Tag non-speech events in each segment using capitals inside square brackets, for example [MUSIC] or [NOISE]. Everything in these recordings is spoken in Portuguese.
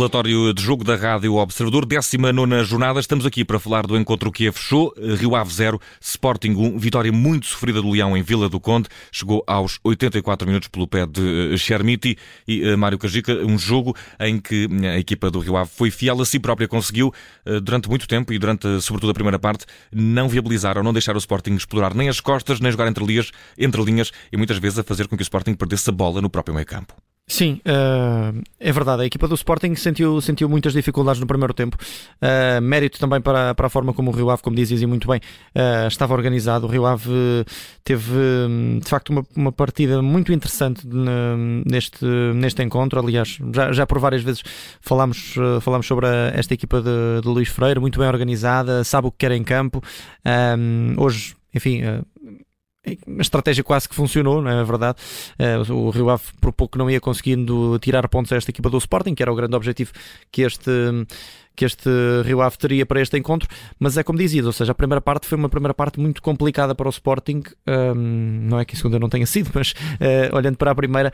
Relatório de jogo da Rádio Observador, 19 jornada. Estamos aqui para falar do encontro que fechou. Rio Ave 0, Sporting 1. Vitória muito sofrida do Leão em Vila do Conde. Chegou aos 84 minutos pelo pé de Chermiti e eh, Mário Cajica. Um jogo em que a equipa do Rio Ave foi fiel a si própria. Conseguiu, eh, durante muito tempo e durante, sobretudo, a primeira parte, não viabilizar ou não deixar o Sporting explorar nem as costas, nem jogar entre linhas, entre linhas e muitas vezes a fazer com que o Sporting perdesse a bola no próprio meio campo. Sim, uh, é verdade. A equipa do Sporting sentiu, sentiu muitas dificuldades no primeiro tempo. Uh, mérito também para, para a forma como o Rio Ave, como dizias e muito bem, uh, estava organizado. O Rio Ave teve, de facto, uma, uma partida muito interessante neste, neste encontro. Aliás, já, já por várias vezes falámos, falámos sobre a, esta equipa de, de Luís Freire, muito bem organizada, sabe o que quer em campo. hoje, enfim a estratégia quase que funcionou, não é verdade? Uh, o Rio Ave por pouco não ia conseguindo tirar pontos a esta equipa do Sporting, que era o grande objetivo que este que este Rio Ave teria para este encontro, mas é como dizia, ou seja, a primeira parte foi uma primeira parte muito complicada para o Sporting, um, não é que a segunda não tenha sido, [LAUGHS] mas uh, olhando para a primeira,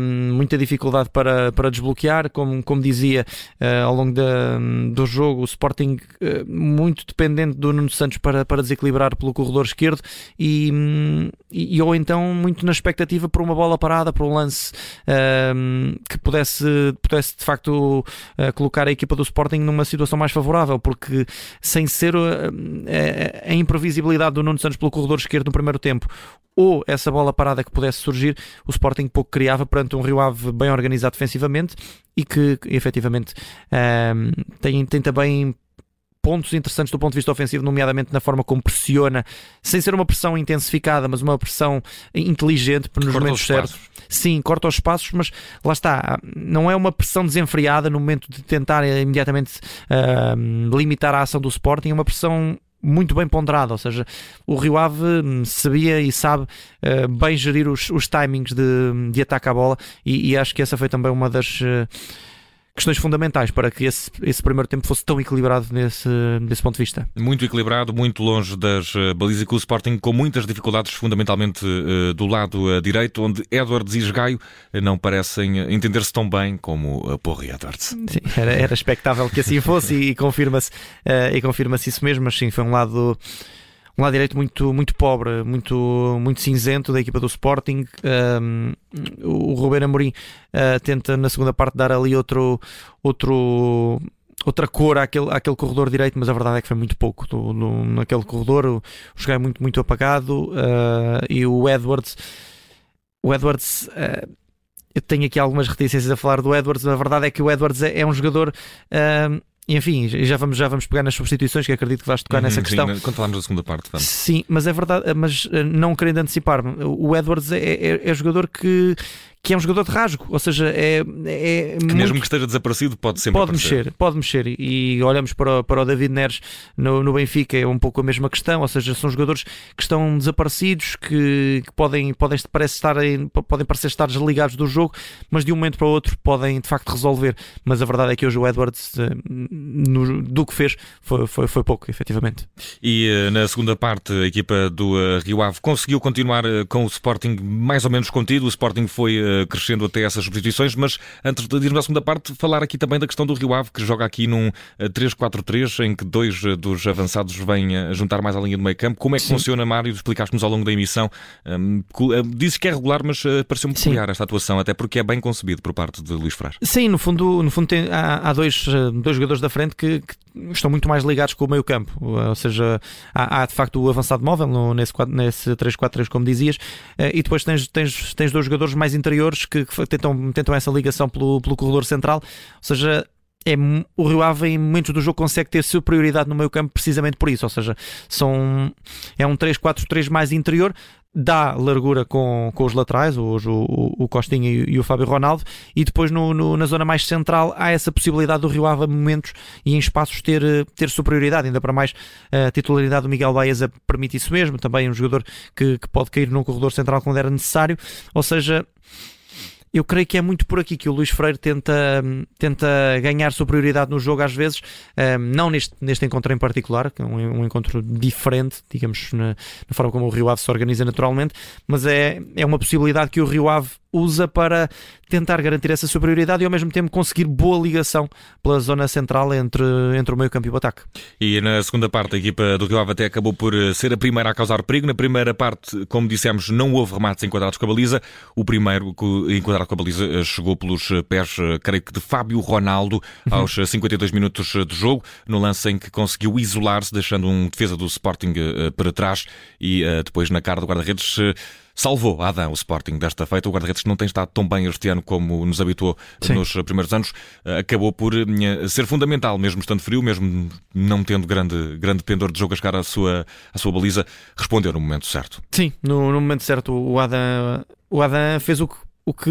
um, muita dificuldade para, para desbloquear, como, como dizia uh, ao longo da, do jogo, o Sporting uh, muito dependente do Nuno Santos para, para desequilibrar pelo corredor esquerdo e, um, e, ou então muito na expectativa por uma bola parada, por um lance que pudesse, pudesse de facto colocar a equipa do Sporting numa situação mais favorável, porque sem ser a, eh, a, eh, a imprevisibilidade do Nuno Santos pelo corredor esquerdo no primeiro tempo, ou essa bola parada que pudesse surgir, o Sporting pouco criava perante um Rio Ave bem organizado defensivamente e que efetivamente um, ehm, tem, tem também pontos interessantes do ponto de vista ofensivo, nomeadamente na forma como pressiona, sem ser uma pressão intensificada, mas uma pressão inteligente nos corta momentos certos. Sim, corta os espaços, mas lá está, não é uma pressão desenfreada no momento de tentar imediatamente uh, limitar a ação do Sporting, é uma pressão muito bem ponderada, ou seja, o Rio Ave hum, sabia e sabe uh, bem gerir os, os timings de, de ataque à bola e, e, acho que essa foi também uma das uh, questões fundamentais para que esse, esse primeiro tempo fosse tão equilibrado nesse, desse ponto de vista. Muito equilibrado, muito longe das uh, balizas com o Sporting com muitas dificuldades, fundamentalmente uh, do lado uh, direito, onde Edwards e Esgaio não parecem entender-se tão bem como uh, Porra e Edwards. Sim, era, era expectável que assim fosse e, e confirma-se e confirma-se isso mesmo, mas sim, foi um lado um lado direito muito, muito pobre, muito, muito cinzento da equipa do Sporting. Um, o Ruben Amorim uh, tenta na segunda parte dar ali outro, outro outra cor àquele, àquele corredor direito, mas a verdade é que foi muito pouco do, do, naquele corredor. O, o jogo é muito, muito apagado uh, e o Edwards. O Edwards. Uh, eu tenho aqui algumas reticências a falar do Edwards, a verdade é que o Edwards é, é um jogador uh, enfim, já vamos, já vamos pegar nas substituições, que acredito que vais tocar uhum, nessa questão. Sim, quando falamos da segunda parte, vamos. Sim, mas é verdade, mas eh, não querendo antecipar-me, o Edwards é, é, é jogador que, que é um jogador de rasgo, ou seja, é. é que muito... mesmo que esteja desaparecido, pode sempre Pode aparecer. mexer, pode mexer. E olhamos para o, para o David Neres no, no Benfica, é um pouco a mesma questão, ou seja, são jogadores que estão desaparecidos, que, que podem, podem, parece estar em, podem parecer estar desligados do jogo, mas de um momento para o outro podem de facto resolver. Mas a verdade é que hoje o Edwards, eh, no, do que fez, foi, foi, foi pouco, efetivamente. E eh, na segunda parte, a equipa do eh, Rio Ave conseguiu continuar com o Sporting mais ou menos contido. O Sporting foi crescendo até essas substituições, mas antes de irmos à segunda parte, falar aqui também da questão do Rio Ave, que joga aqui num 3-4-3, eh, em que dois eh, dos avançados vêm a juntar mais a linha do meio campo. Como é que Sim. funciona, Mário? Explicaste-nos ao longo da emissão. Um, dizes que é regular, mas pareceu-me peculiar esta atuação, até porque é bem concebido por parte de Luís Frás. Sim, no fundo, no fundo tem, há, há dois, dois jogadores da frente que, que estão muito mais ligados com o meio campo, ou seja, há, há de facto o avançado móvel no, nesse, nesse 3-4-3, como dizias, eh, e depois tens, tens, tens dois jogadores mais interiores que, que tentam, tentam essa ligação pelo, pelo corredor central, ou seja, é, o Rio Ave em momentos do jogo consegue ter superioridade no meio campo precisamente por isso, ou seja, são, é um 3-4-3 mais interior, dá largura com, com os laterais, hoje o, o, Costinha e, e, o Fábio Ronaldo, e depois no, no, na zona mais central há essa possibilidade do Rio Ave a momentos e em espaços ter, ter superioridade, ainda para mais a titularidade do Miguel Baeza permite isso mesmo, também um jogador que, que pode cair num corredor central quando era necessário, ou seja, eu creio que é muito por aqui que o Luís Freire tenta, tenta ganhar superioridade no jogo às vezes, um, não neste, neste encontro em particular, que é um, um encontro diferente, digamos, na, na, forma como o Rio Ave se organiza naturalmente, mas é, é uma possibilidade que o Rio Ave usa para tentar garantir essa superioridade e ao mesmo tempo conseguir boa ligação pela zona central entre, entre o meio campo e o ataque. E na segunda parte a equipa do Rio Ave até acabou por eh, ser a primeira a causar perigo. Na primeira parte, como dissemos, não houve remates enquadrados com a baliza. O primeiro enquadrado com a baliza eh, chegou pelos pés, creio que de Fábio Ronaldo, uhum. aos 52 minutos de jogo, no lance em que conseguiu isolar-se, deixando um defesa do Sporting para trás e depois na cara do guarda-redes salvou Adam o Sporting desta feita. O guarda-redes que não tem estado tão bem este ano como nos habituou Sim. nos primeiros anos, eh, acabou por eh, ser fundamental, mesmo estando frio, mesmo não tendo grande, grande pendor de jogo a chegar à sua, à sua baliza, respondeu no momento certo. Sim, no, no momento certo o Adam, o Adam fez o que o que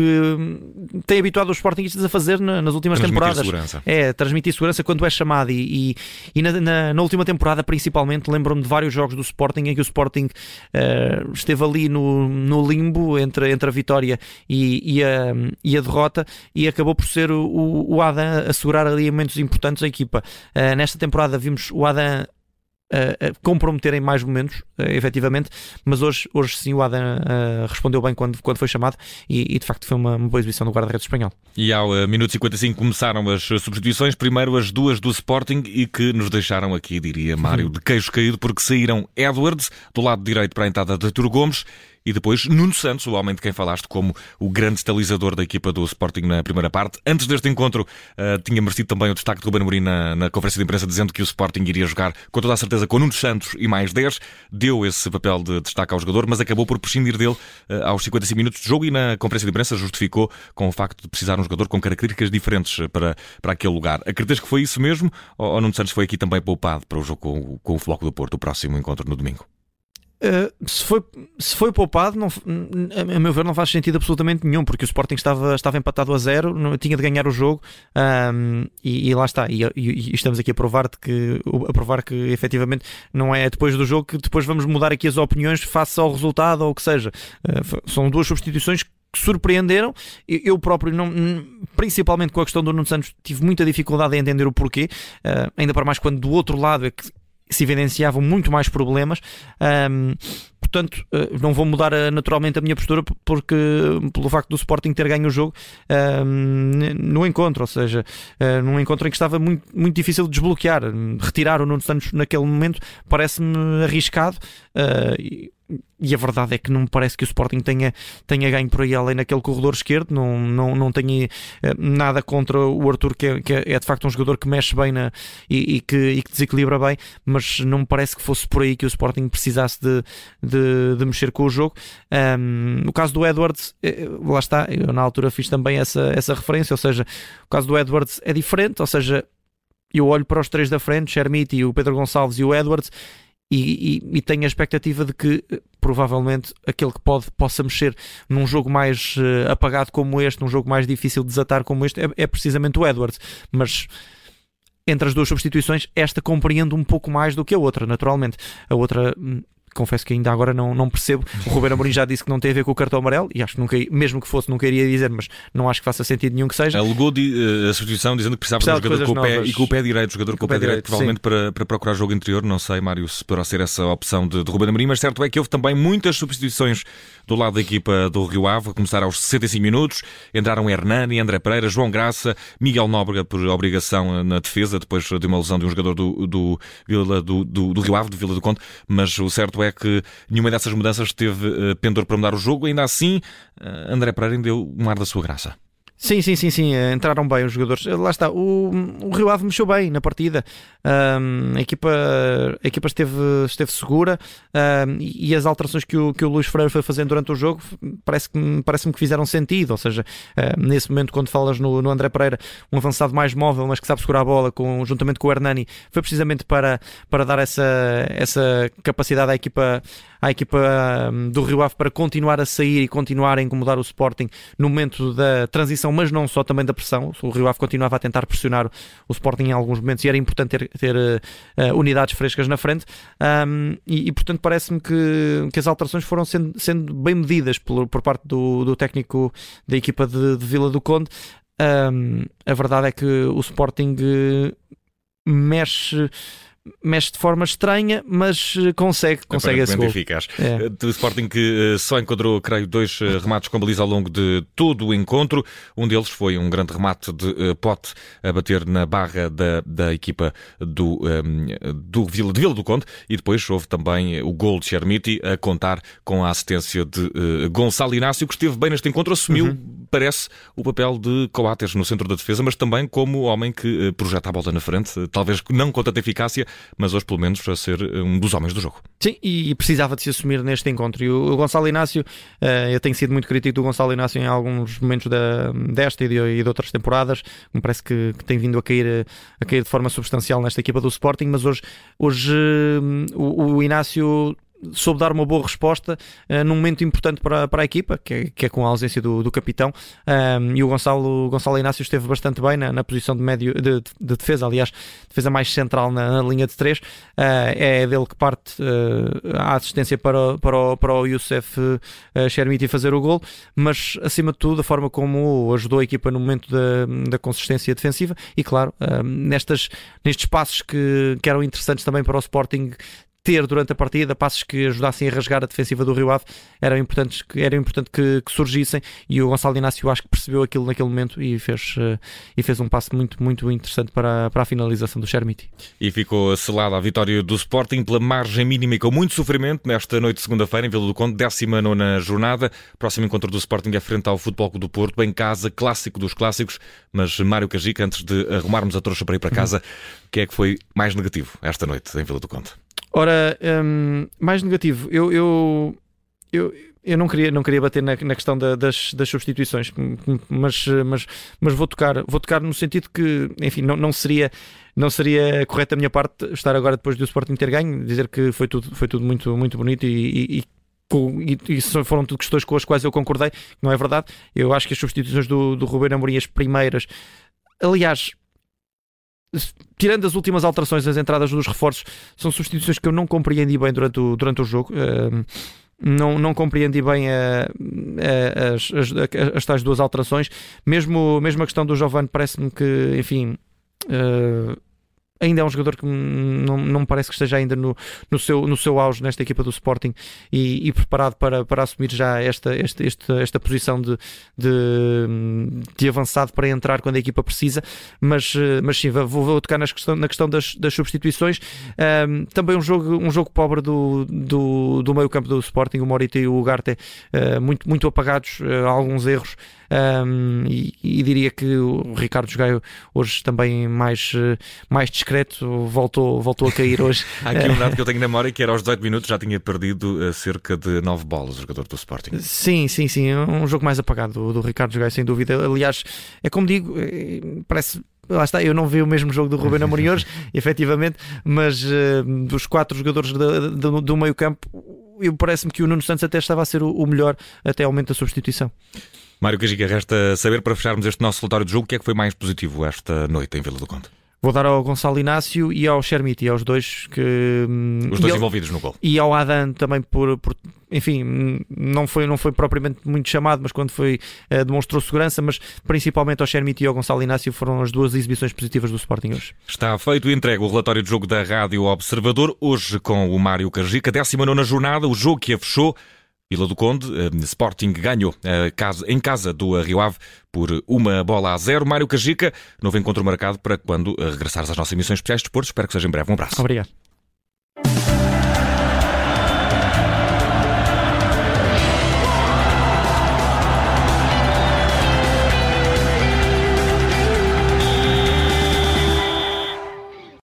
tem habituado os Sportingistas a fazer nas últimas transmitir temporadas. Segurança. É, transmitir segurança quando é chamado. E, e, e na, na, na, última temporada, principalmente, lembro-me de vários jogos do Sporting em que o Sporting uh, esteve ali no, no limbo entre, entre a vitória e, e, a, e a derrota e acabou por ser o, o Adam a segurar ali momentos importantes a equipa. Uh, nesta temporada vimos o Adam uh, comprometerem mais momentos, uh, efetivamente, mas hoje, hoje sim o Adam uh, respondeu bem quando, quando foi chamado e, e de facto foi uma, uma boa exibição do guarda-redes espanhol. E ao uh, minuto 55 começaram as substituições, primeiro as duas do Sporting e que nos deixaram aqui, diria Mário, [LAUGHS] de queixo caído porque saíram Edwards do lado direito para a entrada de Arturo Gomes e depois Nuno Santos, o homem de quem falaste como o grande estabilizador da equipa do Sporting na primeira parte. Antes deste encontro, uh, tinha merecido também o destaque de Ruben Amorim na, na, conferência de imprensa, dizendo que o Sporting iria jogar com toda a certeza com Nuno Santos e mais 10. Deu esse papel de destaque ao jogador, mas acabou por prescindir dele uh, aos 55 minutos de jogo e na conferência de imprensa justificou com o facto de precisar um jogador com características diferentes para, para aquele lugar. Acreditas que foi isso mesmo? Ou, ou Nuno Santos foi aqui também poupado para o jogo com, com o Floco do Porto, o próximo encontro no domingo? Uh, se, foi, se foi poupado, não, a meu ver, não faz sentido absolutamente nenhum, porque o Sporting estava, estava empatado a zero, não, tinha de ganhar o jogo um, e, e, lá está. E, e, e estamos aqui a provar que, a provar que efetivamente não é depois do jogo que depois vamos mudar aqui as opiniões face ao resultado ou o que seja. Uh, são duas substituições que surpreenderam. Eu próprio, não, principalmente com a questão do Nuno Santos, tive muita dificuldade em entender o porquê, uh, ainda para mais quando do outro lado é que se evidenciavam muito mais problemas. Um, portanto, eh, não vou mudar eh, naturalmente a minha postura porque pelo facto do Sporting ter ganho o jogo no encontro, ou seja, uh, num encontro em que estava muito, muito difícil de desbloquear. Retirar o Nuno Santos naquele momento parece-me arriscado. Uh, a verdade é que não me parece que o Sporting tenha, tenha ganho por aí além naquele corredor esquerdo. Não, não, não tenho nada contra o Arthur, que é, que é de facto um jogador que mexe bem na, e, e, que, e que desequilibra bem, mas não me parece que fosse por aí que o Sporting precisasse de, de, de mexer com o jogo. Um, no caso do Edwards, eh, lá está, eu na altura fiz também essa, essa referência, ou seja, o caso do Edwards é diferente, ou seja, eu olho para os três da frente, Shermite, o Pedro Gonçalves e o Edwards, e, e, e, tenho a expectativa de que eh, provavelmente aquele que pode, possa mexer num jogo mais uh, apagado como este, num jogo mais difícil de desatar como este, é, é precisamente o Edwards. Mas entre as duas substituições, esta compreendo um pouco mais do que a outra, naturalmente. A outra hum, confesso que ainda agora não, não percebo. O Ruben Amorim já disse que não tem a ver com o cartão amarelo e acho que nunca, mesmo que fosse, nunca iria dizer, mas não acho que faça sentido nenhum que seja. Alegou de, uh, a substituição dizendo que precisava, precisava de um jogador com o pé e com o pé direito, jogador com o pé, direito, provavelmente para, para procurar jogo interior. Não sei, Mário, se poderá ser essa opção de, de Ruben Amorim, mas certo é que houve também muitas substituições do lado da equipa do Rio Ave, a começar aos 65 minutos. Entraram Hernani, André Pereira, João Graça, Miguel Nóbrega por obrigação na defesa, depois de uma lesão de um jogador do, do, do, do, do, do Rio Ave, de Vila do Conde, mas o certo é que nenhuma dessas mudanças teve uh, pendor para mudar o jogo. Ainda assim, uh, André Pereira deu um ar da sua graça. Sim, sim, sim, sim. Eh, entraram bem os jogadores. Lá está. O, o Rio Ave mexeu bem na partida. Um, a, equipa, a equipa esteve, esteve segura um, e as alterações que o, que o Luís Freire foi fazendo durante o jogo parece-me parece que fizeram sentido. Ou seja, um, nesse momento, quando falas no, no André Pereira, um avançado mais móvel, mas que sabe segurar a bola com, juntamente com o Hernani, foi precisamente para, para dar essa, essa capacidade à equipa à equipa um, do Rio Ave para continuar a sair e continuar a incomodar o Sporting no momento da transição, mas não só também da pressão. O Rio Ave continuava a tentar pressionar o Sporting em alguns momentos e era importante ter, ter uh, unidades frescas na frente. Um, e, e, portanto, parece-me que, que as alterações foram sendo, sendo bem medidas por, por parte do, do técnico da equipa de, de Vila do Conde. Um, a verdade é que o Sporting mexe mexe de forma estranha, mas eh, consegue, consegue esse gol. eficaz. É. O Sporting que só encontrou, creio, dois remates com baliza ao longo de todo o encontro. Um deles foi um grande remate de pote a bater na barra da, da equipa do, ehm, do Vila, de Vila do Conde e depois houve também o gol de Chermiti a contar com a assistência de Gonçalo Inácio, que esteve bem neste encontro, assumiu, uhum. parece, o papel de Coates no centro da defesa, mas também como homem que projeta a bola na frente, talvez não com tanta eficácia, mas hoje pelo menos a ser um dos homens do jogo. Sim, e precisava de se assumir neste encontro. E o, Gonçalo Inácio, eu tenho sido muito crítico do Gonçalo Inácio em alguns momentos da, desta e de, e de outras temporadas, me parece que, que, tem vindo a cair, a cair de forma substancial nesta equipa do Sporting, mas hoje, hoje o, o Inácio soube dar uma boa resposta uh, num momento importante para, para a equipa, que é, que é com a ausência do, do capitão. Um, e o Gonçalo, Gonçalo Inácio esteve bastante bem na, na posição de, médio, de, de, defesa, aliás, defesa mais central na, na linha de três. Uh, é dele que parte uh, a assistência para, para, o, para o Youssef uh, fazer o gol, mas acima de tudo, a forma como ajudou a equipa no momento da, da consistência defensiva e, claro, nestas, nestes passos que, que eram interessantes também para o Sporting ter durante a partida passos que ajudassem a rasgar a defensiva do Rio Ave eram importantes, era importante que, que, surgissem e o Gonçalo Inácio acho que percebeu aquilo naquele momento e fez, uh, e fez um passo muito, muito interessante para, para a finalização do Chermiti. E ficou selada a vitória do Sporting pela margem mínima e com muito sofrimento nesta noite de segunda-feira em Vila do Conde, 19 jornada. Próximo encontro do Sporting é frente ao Futebol Clube do Porto, em casa, clássico dos clássicos. Mas Mário Cajica, antes de arrumarmos a trouxa para ir para casa, o que é que foi mais negativo esta noite em Vila do Conde? Ora, um, mais negativo, eu, eu, eu, eu não queria, não queria bater na, na questão da, das, das substituições, mas, mas, mas vou tocar, vou tocar no sentido que, enfim, não, não seria não seria correto da minha parte estar agora depois do Sporting ter ganho, dizer que foi tudo, foi tudo muito, muito bonito e, e, e, e foram tudo questões com as quais eu concordei, não é verdade. Eu acho que as substituições do, do Ruben Amorim, as primeiras, aliás, tirando as últimas alterações, as entradas dos reforços, são substituições que eu não compreendi bem durante o, durante o jogo. Uh, não, não compreendi bem a, a, as, as, as, tais duas alterações. Mesmo, mesmo a questão do Giovanni parece-me que, enfim, uh, ainda é um jogador que não, não me parece que esteja ainda no, no, seu, no seu auge nesta equipa do Sporting e, e preparado para, para assumir já esta, esta, esta, esta posição de, de, de, avançado para entrar quando a equipa precisa. Mas, mas sim, vou, vou tocar nas questão, na questão das, das substituições. Um, também um jogo, um jogo pobre do, do, do meio campo do Sporting, o Morita e o Ugarte, uh, muito, muito apagados, uh, alguns erros. Um, e, e, diria que o Ricardo Gaio hoje também mais, mais discreto voltou, voltou a cair hoje. [LAUGHS] Há aqui um dado que eu tenho [LAUGHS] na memória que era aos 18 minutos já tinha perdido eh, cerca de 9 bolas o jogador do Sporting. Sim, sim, sim. É um jogo mais apagado do, do Ricardo Gaio, sem dúvida. Aliás, é como digo, eh, parece lá está, eu não vi o mesmo jogo do Ruben Amorim hoje, [LAUGHS] efetivamente, mas uh, dos quatro jogadores do, do, do meio campo, parece-me que o Nuno Santos até estava a ser o, o melhor até ao momento da substituição. Mário Cajica, resta saber para fecharmos este nosso relatório de jogo o que é que foi mais positivo esta noite em Vila do Conde. Vou dar ao Gonçalo Inácio e ao Chermiti, aos dois que. Hum, Os dois envolvidos no gol. E ao Adam também por, por. enfim, não foi, não foi propriamente muito chamado, mas quando foi. Uh, demonstrou segurança, mas principalmente ao Chermiti e ao Gonçalo Inácio foram as duas exibições positivas do Sporting hoje. Está feito e entregue o relatório de jogo da Rádio Observador, hoje com o Mário Cajica, 19 jornada, o jogo que a fechou. Vila do Conde, eh, Sporting ganhou eh, em casa do Rio Ave por uma bola a zero. Mário Cajica, novo encontro marcado para quando eh, regressares às nossas emissões especiais de esportes. Espero que seja em breve. Um abraço. Obrigado.